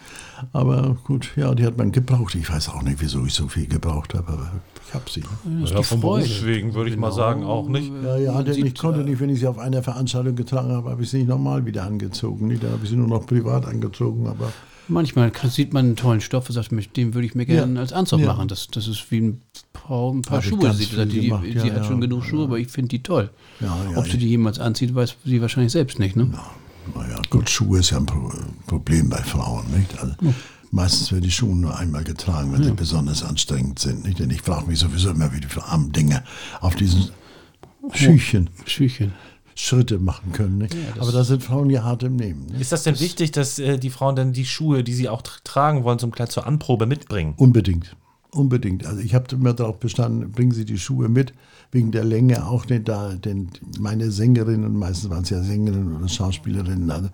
Aber gut, ja, die hat man gebraucht. Ich weiß auch nicht, wieso ich so viel gebraucht habe, aber ich habe sie. das Ja, vom. Berufswegen würde ich mal Genau. sagen, auch nicht. Ja, ja, sieht, ich konnte äh, nicht, wenn ich sie auf einer Veranstaltung getragen habe, habe ich sie nicht nochmal wieder angezogen. Nicht? Dann habe ich sie nur noch privat angezogen. Aber Manchmal sieht man einen tollen Stoff und sagt, dem würde ich mir gerne Ja. als Anzug Ja. machen. Das, das ist wie ein paar, ein paar Schuhe. Sie, die, die, ja, sie hat ja, schon genug Schuhe, aber ich finde die toll. ja, ja, Ob sie die jemals anzieht, weiß sie wahrscheinlich selbst nicht. Ne? Naja, gut, Schuhe ist ja ein Pro Problem bei Frauen, nicht? Also, Meistens werden die Schuhe nur einmal getragen, wenn sie besonders anstrengend sind, nicht? Denn ich frage mich sowieso immer, wie die armen Dinge auf diesen Schüchen, Schüchen. Schritte machen können. Nicht? das- Aber da sind Frauen ja hart im Nehmen. Nicht? Ist das denn wichtig, dass äh, die Frauen dann die Schuhe, die sie auch tr- tragen wollen, zum Kleid zur Anprobe mitbringen? Unbedingt. Unbedingt. Also ich habe immer darauf bestanden, bringen Sie die Schuhe mit, wegen der Länge auch nicht da, denn meine Sängerinnen, meistens waren es ja Sängerinnen oder Schauspielerinnen, also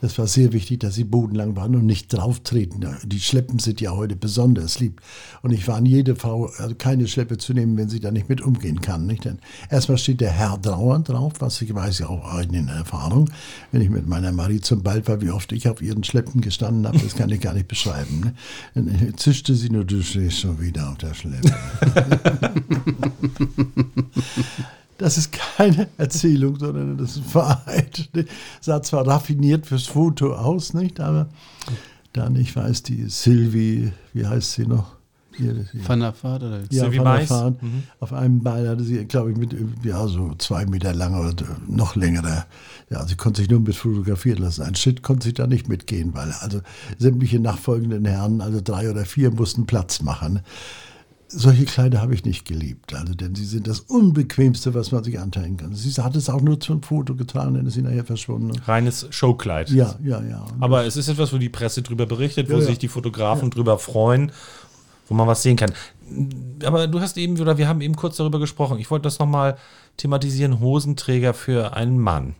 das war sehr wichtig, dass sie bodenlang waren und nicht drauftreten. Die Schleppen sind ja heute besonders lieb. Und ich warne jede Frau, also keine Schleppe zu nehmen, wenn sie da nicht mit umgehen kann. Nicht? Denn erstmal steht der Herr dauernd drauf, was ich weiß ja auch in Erfahrung. Wenn ich mit meiner Marie zum Ball war, wie oft ich auf ihren Schleppen gestanden habe, das kann ich gar nicht beschreiben. Ne? Dann zischte sie nur, du stehst schon wieder auf der Schleppe. Das ist keine Erzählung, sondern das ist Wahrheit. Sah zwar raffiniert fürs Foto aus, nicht? Aber dann, ich weiß, die Sylvie, wie heißt sie noch? Hier, hier. Van der Vaart oder Ja, Sylvie von der. Fahrt. Auf einem Bein hatte sie, glaube ich, mit ja, so zwei Meter lang oder noch längerer. Ja, sie konnte sich nur mit fotografieren lassen. Ein Schritt konnte sie da nicht mitgehen, weil also sämtliche nachfolgenden Herren, also drei oder vier, mussten Platz machen. Solche Kleider habe ich nicht geliebt, also denn sie sind das Unbequemste, was man sich anteilen kann. Sie hat es auch nur zum Foto getragen, dann ist sie nachher verschwunden. Reines Showkleid. Ja, ja, ja. Aber es ist etwas, wo die Presse drüber berichtet, wo Ja, ja. sich die Fotografen drüber freuen, wo man was sehen kann. Aber du hast eben, oder wir haben eben kurz darüber gesprochen. Ich wollte das nochmal thematisieren: Hosenträger für einen Mann.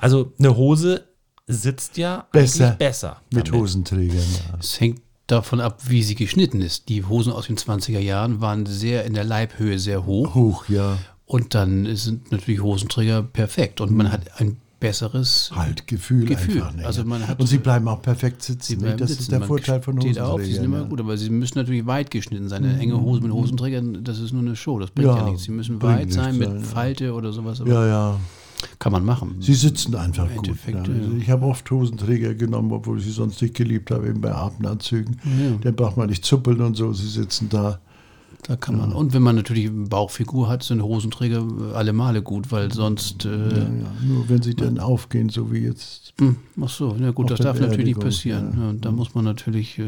Also eine Hose sitzt ja Besser. eigentlich besser. mit damit. Hosenträgern. Ja. Es hängt davon ab, wie sie geschnitten ist. Die Hosen aus den 20er Jahren waren sehr in der Leibhöhe sehr hoch. Hoch, ja. Und dann sind natürlich Hosenträger perfekt. Und man hat ein besseres Halt Gefühl, einfach. Nicht, Also man hat- und sie bleiben auch perfekt sitzen. nicht? Das sitzen. ist der Man Vorteil von steht auf, sie sind Hosenträgern. immer ja. Mhm. gut, aber sie müssen natürlich weit geschnitten sein. Eine enge Hose mit Hosenträgern, das ist nur eine Show, das bringt ja, Ja, nichts. Sie müssen weit sein mit ja, ja. Falte oder sowas, aber Ja, ja. kann man machen. Sie sitzen einfach gut. Ja. ja. Also ich habe oft Hosenträger genommen, obwohl ich sie sonst nicht geliebt habe, eben bei Abendanzügen. Dann braucht man nicht zuppeln und so. Sie sitzen da. Da kann man. Und wenn man natürlich eine Bauchfigur hat, sind Hosenträger alle Male gut, weil sonst. Äh, Ja, ja. Nur wenn sie dann aufgehen, so wie jetzt. hm, ach so, na gut, das darf natürlich nicht passieren. ja. Ja. da muss man natürlich äh,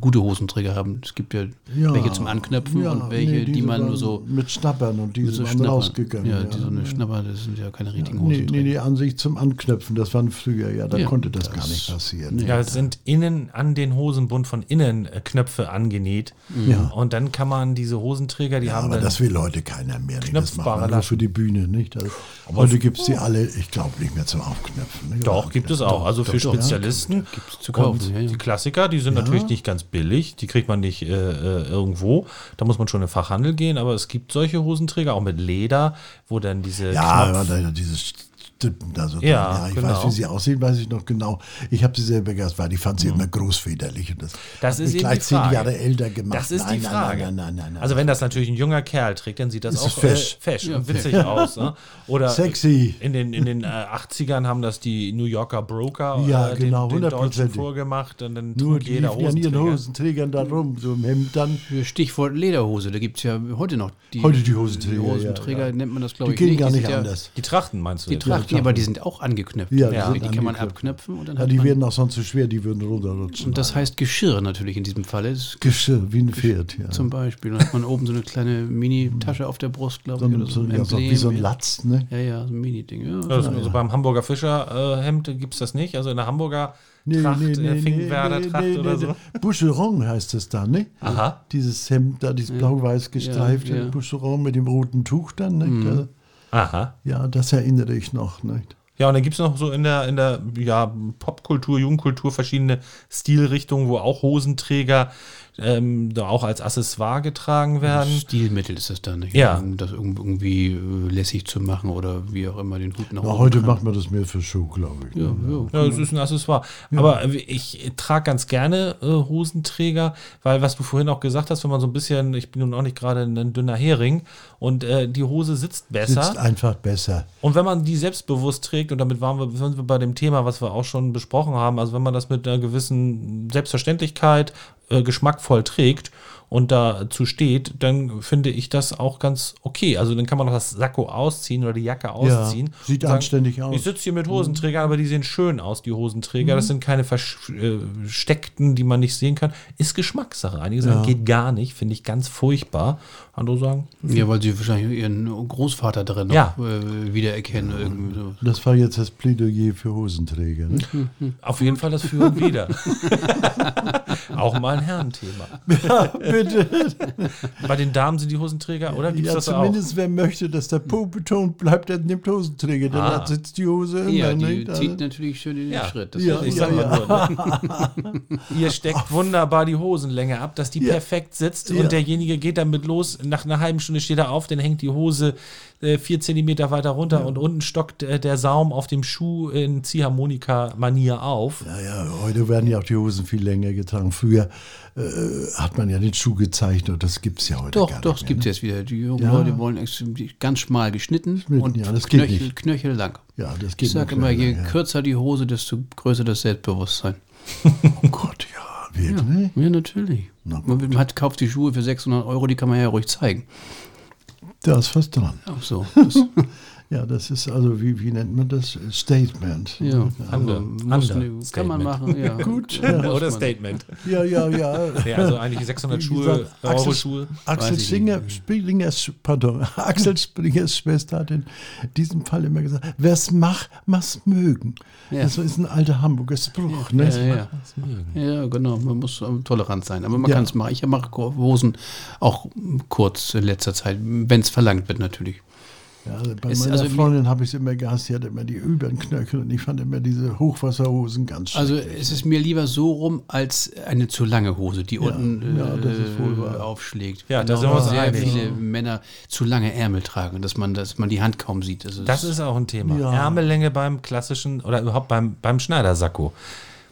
gute Hosenträger haben. Es gibt ja, Ja. welche zum Anknöpfen Ja, und welche, nee, die man nur so. Mit Schnappern und diese mit so rausgegangen. Ja, die so eine Schnapper, das sind ja keine richtigen Nee, Hosenträger. nee, nee, an sich zum Anknöpfen, das waren früher, ja, da Ja, konnte das, das- gar nicht passieren. Ja, es sind innen an den Hosenbund von innen äh, Knöpfe angenäht. Ja. Und dann kann man diese Hosenträger, die Ja, haben aber dann das will heute keiner mehr. nicht. Das macht man nur für die Bühne, nicht? Also, heute gibt es die alle, ich glaube, nicht mehr zum Aufknöpfen. Nicht? Doch, gibt es auch. Also für doch, Spezialisten. Gibt's zu kaufen, Und ja, ja. die Klassiker, die sind natürlich nicht ganz billig. Die kriegt man nicht äh, äh, irgendwo. Da muss man schon in den Fachhandel gehen. Aber es gibt solche Hosenträger, auch mit Leder, wo dann diese Ja, dieses Stippen da so drin. Ja, ich genau. weiß, wie sie aussehen, weiß ich noch genau. Ich habe sie selber gehabt, weil ich fand sie immer großväterlich. Und das Mhm. Das ist gleich die zehn Frage. Jahre älter gemacht. Das ist nein, die nein, Frage. Nein, nein, nein, nein, Also wenn das natürlich ein junger Kerl trägt, dann sieht das Ist auch es fesch. Äh, fesch Ja, und fesch. witzig aus. Ne? Oder Sexy. In den, in den äh, 80ern haben das die New Yorker Broker Ja, äh, genau, den, den Deutschen vorgemacht und dann Nur trug die jeder an ihren Hosenträger. Hosenträgern da rum, so im Hemd dann. Für Stichwort Lederhose, da gibt es ja heute noch die, Heute die Hosenträger, Die Hosenträger ja, ja. nennt man das, glaube Die ich, gehen nicht. gar Die nicht ja- anders. Die Trachten meinst du? Die jetzt? Trachten, aber die sind auch angeknöpft. Ja, die sind die kann man abknöpfen und dann Ja, die werden auch sonst zu schwer, die würden runterrutschen. Und das heißt Geschirr natürlich in diesem Falle. Das Geschirr, wie ein Pferd, ja. Zum Beispiel. Dann hat man oben so eine kleine Mini-Tasche auf der Brust, glaube so, ich. Oder so, ein ja, so, wie so ein ja. Latz, ne? Ja, ja, so ein Mini-Ding. Ja, Also, also beim Hamburger Fischer-Hemd gibt es das nicht. Also in der Hamburger Tracht, äh, Finkenwerder Tracht oder so. Boucheron heißt es da, ne? Aha. Dieses Hemd da, dieses blau-weiß gestreifte Ja, ja. Boucheron mit dem roten Tuch dann, nicht? Also, Aha. Ja, das erinnere ich noch, nicht? Ja, und dann gibt es noch so in der, in der ja, Popkultur, Jugendkultur verschiedene Stilrichtungen, wo auch Hosenträger ähm, auch als Accessoire getragen werden. Stilmittel ist das dann, nicht? Ja. Um das irg- irgendwie äh, lässig zu machen oder wie auch immer den Hut nach Na, oben heute kann. macht man das mehr für Show, glaube ich. Ja, ne? ja. Ja, es ist ein Accessoire. Aber äh, ich trage ganz gerne äh, Hosenträger, weil was du vorhin auch gesagt hast, wenn man so ein bisschen, ich bin nun auch nicht gerade ein dünner Hering und äh, die Hose sitzt besser. Sitzt einfach besser. Und wenn man die selbstbewusst trägt, und damit waren wir, sind wir bei dem Thema, was wir auch schon besprochen haben, also wenn man das mit einer gewissen Selbstverständlichkeit äh, geschmackvoll trägt und dazu steht, dann finde ich das auch ganz okay. Also dann kann man noch das Sakko ausziehen oder die Jacke ausziehen. sieht und anständig aus. Ich sitze hier mit Hosenträgern, aber die sehen schön aus, die Hosenträger. Das sind keine versteckten, die man nicht sehen kann. Ist Geschmackssache. Einige sagen, geht gar nicht, finde ich ganz furchtbar. Andere sagen, Ja, weil sie wahrscheinlich ihren Großvater drin noch Ja. äh, wiedererkennen. Irgendwie so. Das war jetzt das Plädoyer für Hosenträger. Ne? auf jeden Fall das Für und Wider. auch mal ein Herrenthema. Bitte. Bei den Damen sind die Hosenträger, oder? Gibt es Ja, das auch? zumindest wer möchte, dass der Po betont bleibt, der nimmt Hosenträger. Dann Ah. sitzt die Hose immer. Ja, die nicht? zieht natürlich schön in den Ja. Schritt. Das Ja, ist Ich ja, sag mal ja. nur, ne? Ihr steckt wunderbar die Hosenlänge ab, dass die Ja. perfekt sitzt Ja. und derjenige geht damit los. Nach einer halben Stunde steht er auf, dann hängt die Hose äh, vier Zentimeter weiter runter und unten stockt äh, der Saum auf dem Schuh in Ziehharmonika-Manier auf. Ja, ja, heute werden ja auch die Hosen viel länger getragen. Früher äh, hat man ja den Schuh gezeichnet, das gibt es ja heute Doch, gar doch, nicht es gibt mehr, jetzt wieder. Die jungen Ja. Leute wollen ganz schmal geschnitten Geschnitten, und ja, das geht knöchel, nicht. knöchellang. ne? Ja, das geht Ich sage immer, je ja. kürzer die Hose, desto größer das Selbstbewusstsein. Oh Gott, ja, wirklich? Ja, natürlich. Na Man hat, kauft die Schuhe für 600 Euro, die kann man ja ruhig zeigen. Da ist was dran. Auch so. Das, Ja, das ist also, wie, wie nennt man das? Statement. ja, muss, Under kann man machen. Ja. Gut, ja. Oder. Statement. Ja, ja, ja. Ja, also eigentlich 600 Wie Schuhe, gesagt, Axel- Euro-Schuhe. Axel Singer, Springers, pardon, Axel Springers Schwester hat in diesem Fall immer gesagt, wer es macht, mach's mögen. Ja. Das ist ein alter Hamburger Spruch. ne? Ja, ja. ja, genau. Man muss ähm, tolerant sein. Aber man Ja. kann es machen. Ich mache Hosen auch kurz in letzter Zeit, wenn es verlangt wird, natürlich. Ja, also bei Ist meiner also Freundin habe ich es immer gehasst, die hatte immer die über den Knöchel und ich fand immer diese Hochwasserhosen ganz schön. Also es ist mir lieber so rum als eine zu lange Hose, die unten ja, das ist wohl äh, aufschlägt. Ja, da Genau, sind wir uns sehr einig. viele Männer zu lange Ärmel tragen, dass man, dass man die Hand kaum sieht. Das ist, Das ist auch ein Thema. Ja. Ärmellänge beim klassischen oder überhaupt beim, beim Schneidersacko.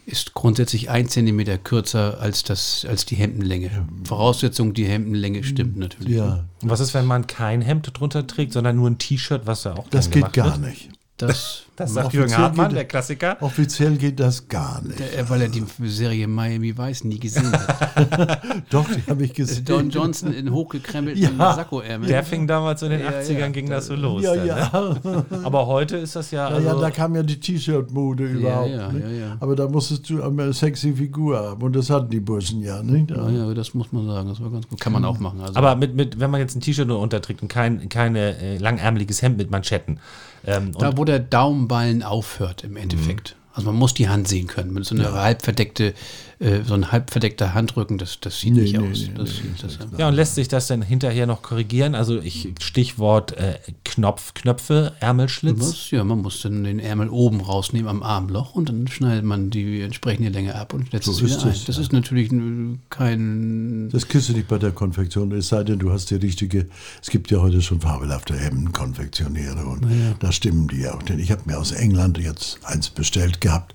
Ist grundsätzlich ein Zentimeter kürzer als, das, als die Hemdenlänge. Voraussetzung, die Hemdenlänge stimmt natürlich. ja, Und was ist, wenn man kein Hemd drunter trägt, sondern nur ein T-Shirt, was ja auch das geht gar wird? nicht. Das, Das sagt Offiziell Jürgen Hartmann, geht- der Klassiker. Offiziell geht das gar nicht. äh, weil er die Serie Miami Vice nie gesehen hat. Doch, die habe ich gesehen. Don Johnson in hochgekrempelten Ja. Sakkoärmeln. Der fing damals in den Ja, 80ern, ja. ging das so los. Ja, dann, ja. Ne? Aber heute ist das ja. Ja, Also, ja, da kam ja die T-Shirt-Mode überhaupt. ja, ja, ja. Aber da musstest du eine sexy Figur haben. Und das hatten die Burschen ja, nicht? Ja, ja, das muss man sagen. Das war ganz gut. Kann man auch machen. Also, aber mit, mit, wenn man jetzt ein T-Shirt nur unterträgt und kein keine, äh, langärmeliges Hemd mit Manschetten. Ähm, und da, wo der Daumenballen aufhört im Endeffekt. Also man muss die Hand sehen können. Mit so einer halb verdeckte, äh, so ein halb verdeckter Handrücken, das, das sieht Nee, nicht nee, aus. nee, das, nee, das, Ja, und lässt sich das dann hinterher noch korrigieren? Also ich Stichwort äh, Knopf, Knöpfe, Ärmelschlitz. was? Ja, man muss dann den Ärmel oben rausnehmen am Armloch und dann schneidet man die entsprechende Länge ab und setzt So es wieder ist ein. Das ja. ist natürlich kein. Das kriegst du nicht bei der Konfektion, es sei denn, du hast die richtige, es gibt ja heute schon fabelhafte Hemdenkonfektionäre und da stimmen die ja auch. Denn ich habe mir aus England jetzt eins bestellt gehabt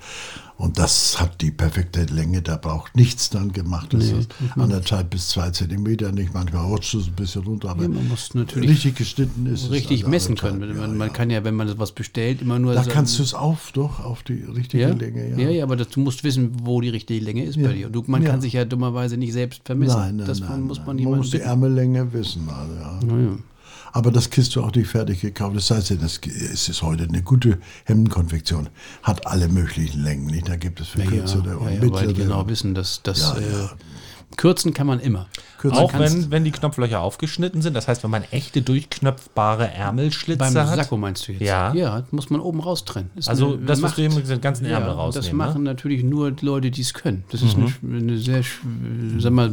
und das hat die perfekte Länge, da braucht nichts dann gemacht. Das ist anderthalb bis zwei Zentimeter, nicht manchmal rutscht es ein bisschen runter, aber Ja, man muss natürlich richtig geschnitten ist es. richtig also messen können. ja, man, man ja. kann ja, wenn man was bestellt, immer nur Da so- kannst du es auf, doch, auf die richtige? Länge, ja. ja, aber das, du musst wissen, wo die richtige Länge ist bei dir. Und du, man kann sich ja dummerweise nicht selbst vermessen. Nein, nein, das nein, muss nein. man man jemanden muss die. Ärmellänge wissen. Also, ja. Aber das kriegst du auch nicht fertig gekauft. Das heißt ja, das es ist heute eine gute Hemdenkonfektion. Hat alle möglichen Längen. Nicht? Da gibt es für Ja, kürzere ja, und ja, weil mittlere. die genau wissen, dass das Ja, äh, ja. Kürzen kann man immer. Kürzer Auch wenn, wenn die Knopflöcher aufgeschnitten sind. Das heißt, wenn man echte durchknöpfbare Ärmelschlitze Beim hat. Sakko meinst du jetzt? Ja. Ja, muss man oben raustrennen. Ist Also eine das, was du Macht. eben gesagt ganzen Ärmel ja, rausnehmen. Das machen ne? natürlich nur Leute, die es können. Das ist Mhm. eine, eine sehr, sag mal,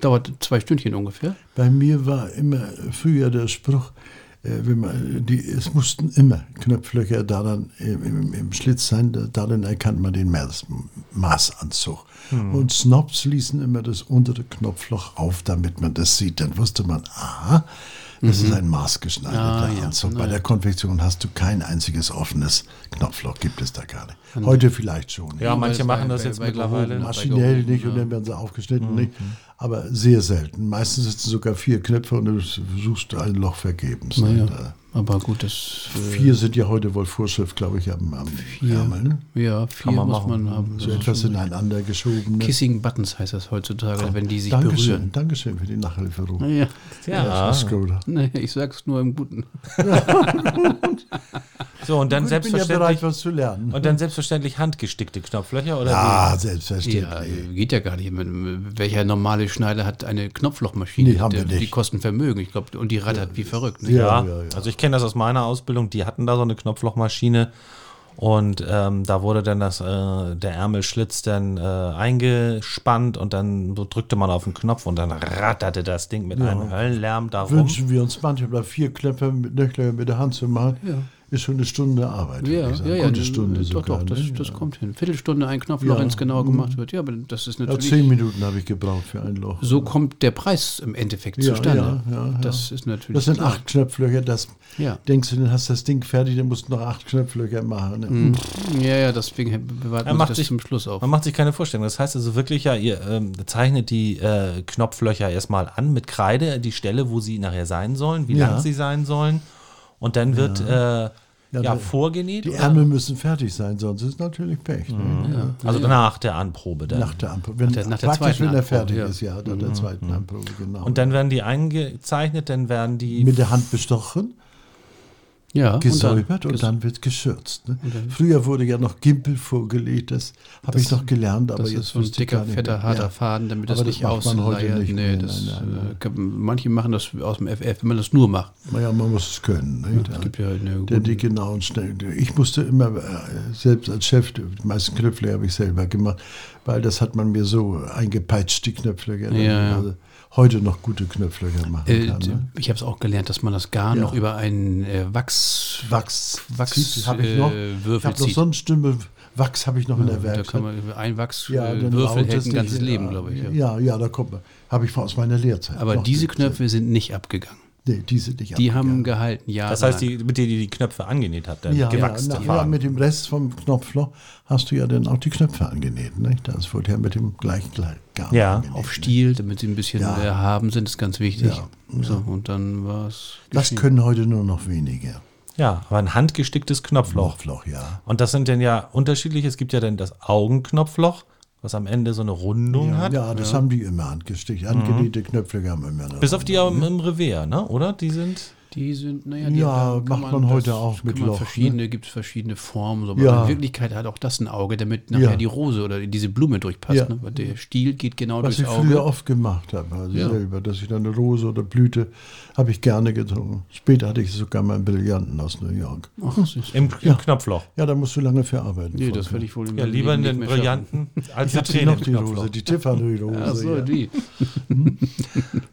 dauert zwei Stündchen ungefähr. Bei mir war immer früher der Spruch, äh, wenn man, die, es mussten immer Knöpflöcher daran im, im, im Schlitz sein, da- darin erkannt man den Maß, Maßanzug. Hm. Und Snobs ließen immer das untere Knopfloch auf, damit man das sieht. Dann wusste man, aha, das ist ein maßgeschneiderter Mhm. Ah, ja. Anzug. Na Bei ja. der Konfektion hast du kein einziges offenes Knopfloch, gibt es da gar nicht. Heute vielleicht schon. Ja, manche machen bei- das jetzt bei mittlerweile. Maschinell nicht und dann werden sie aufgeschnitten nicht. Aber sehr selten. Meistens sitzen sogar vier Knöpfe und du suchst ein Loch vergebens. Naja. Äh, Aber gut, das. äh, Vier sind ja heute wohl Vorschrift, glaube ich, am, am Vier. Ärmel. Ne? Ja, vier man muss machen. man haben. So etwas ineinander geschoben. Ne? Kissing Buttons heißt das heutzutage, wenn die sich Dankeschön, berühren. Dankeschön für die Nachhilferung. Ja, Ja. Skoda. nee, ich sag's nur im Guten. So, und dann Ich bin ja bereit, selbstverständlich. was zu lernen. Und dann selbstverständlich handgestickte Knopflöcher oder ja, wie? selbstverständlich. Ja, äh, geht ja gar nicht. Welcher normale Schneider hat eine Knopflochmaschine? Nee, haben wir Der- Die nicht. kosten Vermögen, ich glaube, und die rattert wie verrückt. Ne? Ja. Ja, also ich kenne das aus meiner Ausbildung, die hatten da so eine Knopflochmaschine und ähm, da wurde dann das, äh, der Ärmelschlitz dann äh, eingespannt und dann so drückte man auf den Knopf und dann ratterte das Ding mit einem Höllenlärm darum. Wünschen wir uns manchmal vier Knöpfe mit mit der Hand zu machen, ist schon eine Stunde Arbeit. Ja, ja, ja, Gute Stunde doch, sogar. doch, das, ne? das ja. kommt hin. Viertelstunde ein Knopfloch, Ja. wenn es genau gemacht wird. Ja, aber das ist Ja, natürlich. zehn Minuten habe ich gebraucht für ein Loch. so kommt der Preis im Endeffekt Ja, zustande. ja, ja, ja. Das ist natürlich. Das sind klar. acht Knöpflöcher. Das Ja. denkst du, dann hast das Ding fertig, dann musst du noch acht Knöpflöcher machen. Ne? Mhm. Ja, ja, deswegen bewahrt Er man das sich- zum Schluss auf. Man macht sich keine Vorstellung. Das heißt also wirklich ja, ihr ähm, zeichnet die äh, Knopflöcher erstmal an mit Kreide, die Stelle, wo sie nachher sein sollen, wie Ja. lang sie sein sollen. Und dann wird äh, ja, der- vorgenäht. Die oder? Ärmel müssen fertig sein, sonst ist natürlich Pech. Ne? Also nach der Anprobe dann. Nach der Anprobe. Wenn, der- nach der praktisch, zweiten wenn er Anprobe, fertig ja. ist, ja, nach der zweiten Anprobe, genau. und dann werden die eingezeichnet, dann werden die mit der Hand bestochen, ja, gesäubert und ges- dann, wird geschürzt. Ne? Früher wurde ja noch Gimpel vorgelegt, das habe ich noch gelernt, aber Das jetzt ist so ein dicker, fetter, harter Ja. Faden, damit das Aber das nicht ausleiert. nicht Nee, mehr. das, Nein, nein, äh, manche machen das aus dem FF, wenn man das nur macht. Naja, man muss es können. Nicht? Es gibt ja eine Der, die genauen Stellen. Ich musste immer, äh, selbst als Chef, die meisten Knöpfe habe ich selber gemacht, weil das hat man mir so eingepeitscht, die dass Ja, ja. Also heute noch gute Knöpflöcher machen äh, kann. Ne? ich habe es auch gelernt, dass man das Garn Ja. noch über einen äh, Wachs, Wachs, Wachs habe ich noch. äh, Ich Würfel habe noch zieht. so eine Stimme Wachs habe ich noch in der da Werkstatt. kann man über ein Wachswürfel Ja, äh, Würfel hält ein ganzes Leben, ja, glaube ich. Ja. Ja, ja, da kommt man. Habe ich aus meiner Lehrzeit. Aber diese Knöpfe sind nicht abgegangen. Nee, die sind nicht Die haben gehalten, ja. Das heißt, die, mit denen die die Knöpfe angenäht hat, dann ja, gewachste ja, na, ja, mit dem Rest vom Knopfloch hast du ja dann auch die Knöpfe angenäht. Nicht? Das wurde ja mit dem gleichen Garn Ja, angenäht, auf? Stiel, damit sie ein bisschen Ja. haben sind, ist ganz wichtig. Ja, So, und dann war es. Das können heute nur noch wenige. Ja, aber ein handgesticktes Knopfloch. Knopfloch, ja. Und das sind dann ja unterschiedliche. Es gibt ja dann das Augenknopfloch, was am Ende so eine Rundung Ja, hat. ja, das haben die immer handgesticht. Angenähte Knöpfe haben immer noch. Bis auf die im, im Revier, ne? Oder? Die sind. Die sind, naja, die, Ja, macht man heute das auch kann mit man Loch, Verschiedene, gibt es verschiedene Formen. So. Aber Ja. in Wirklichkeit hat auch das ein Auge, damit nachher Ja. die Rose oder diese Blume durchpasst. Ja. Ne? Weil der Stiel geht genau Was ich durchs früher Auge. oft gemacht habe, also Ja. selber, dass ich dann eine Rose oder Blüte habe ich gerne getrunken. Später hatte ich sogar mal einen Brillanten aus New York. Ach. Im, im Knopfloch. Ja, da musst du lange für arbeiten. Nee, das werde ich wohl Ja, lieber Leben einen Brillanten als Ich hatte noch die. Rose, die Tiffany-Rose. Ach so, ja. die.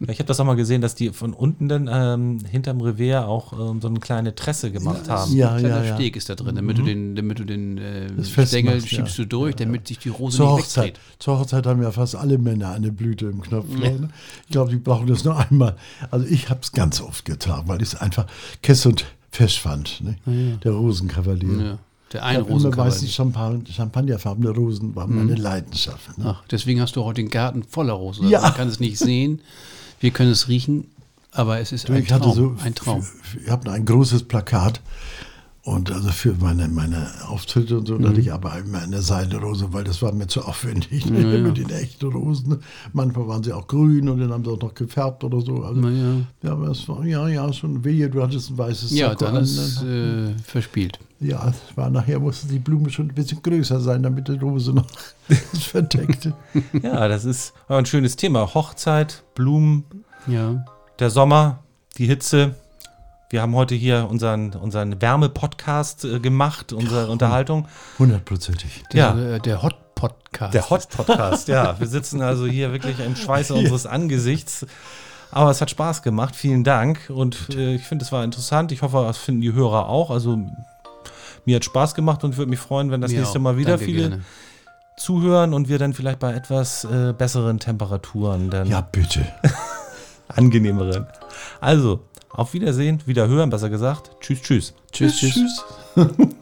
Ich habe das auch mal gesehen, dass die von unten dann ähm, hinterm Revier auch ähm, so eine kleine Tresse gemacht haben. Ja, ein kleiner ja, ja. Steg ist da drin, damit du den, damit du den äh, Stängel ja. schiebst du durch, damit sich die Rose Zur nicht Hochzeit. wegdreht. Zur Hochzeit haben ja fast alle Männer eine Blüte im Knopfloch. ne? Ich glaube, die brauchen das nur einmal. Also ich habe es ganz oft getan, weil ich es einfach Kess und fesch fand. Ne? Der Rosenkavalier. Ja. Der Ich habe immer Einrosenkavalier. weiße Champagner, champagnerfarbene Rosen waren meine Leidenschaft. Ne? Ach, deswegen hast du heute den Garten voller Rosen. Ja. Man kann es nicht sehen, wir können es riechen, aber es ist Du, ein ich Traum. hatte so, ein Traum. Ich habe ein großes Plakat und also für meine, meine Auftritte und so, Mhm. da hatte ich aber immer eine Seidenrose, weil das war mir zu aufwendig mit den echten Rosen. Manchmal waren sie auch grün und dann haben sie auch noch gefärbt oder so. Also, Na ja. ja, aber es war, ja, ja, schon wehe, du hattest ein weißes Ja, Sakko dann an, ist ne? äh, verspielt. Ja, es war nachher musste die Blume schon ein bisschen größer sein, damit die Rose noch verdeckte. Ja, das ist ein schönes Thema. Hochzeit, Blumen, Ja. Der Sommer, die Hitze. Wir haben heute hier unseren, unseren Wärme-Podcast äh, gemacht, unsere Unterhaltung. Hundertprozentig. Der, Ja. äh, der Hot-Podcast. Der Hot-Podcast, ja. Wir sitzen also hier wirklich im Schweiße unseres Angesichts. Aber es hat Spaß gemacht. Vielen Dank. Und äh, ich finde, es war interessant. Ich hoffe, das finden die Hörer auch. Also mir hat Spaß gemacht und ich würde mich freuen, wenn das Mir nächste. Mal wieder Danke, viele gerne. zuhören und wir dann vielleicht bei etwas äh, besseren Temperaturen dann Ja, bitte. angenehmeren. Also, auf Wiedersehen, wieder hören, besser gesagt. Tschüss, tschüss. Tschüss, tschüss. tschüss.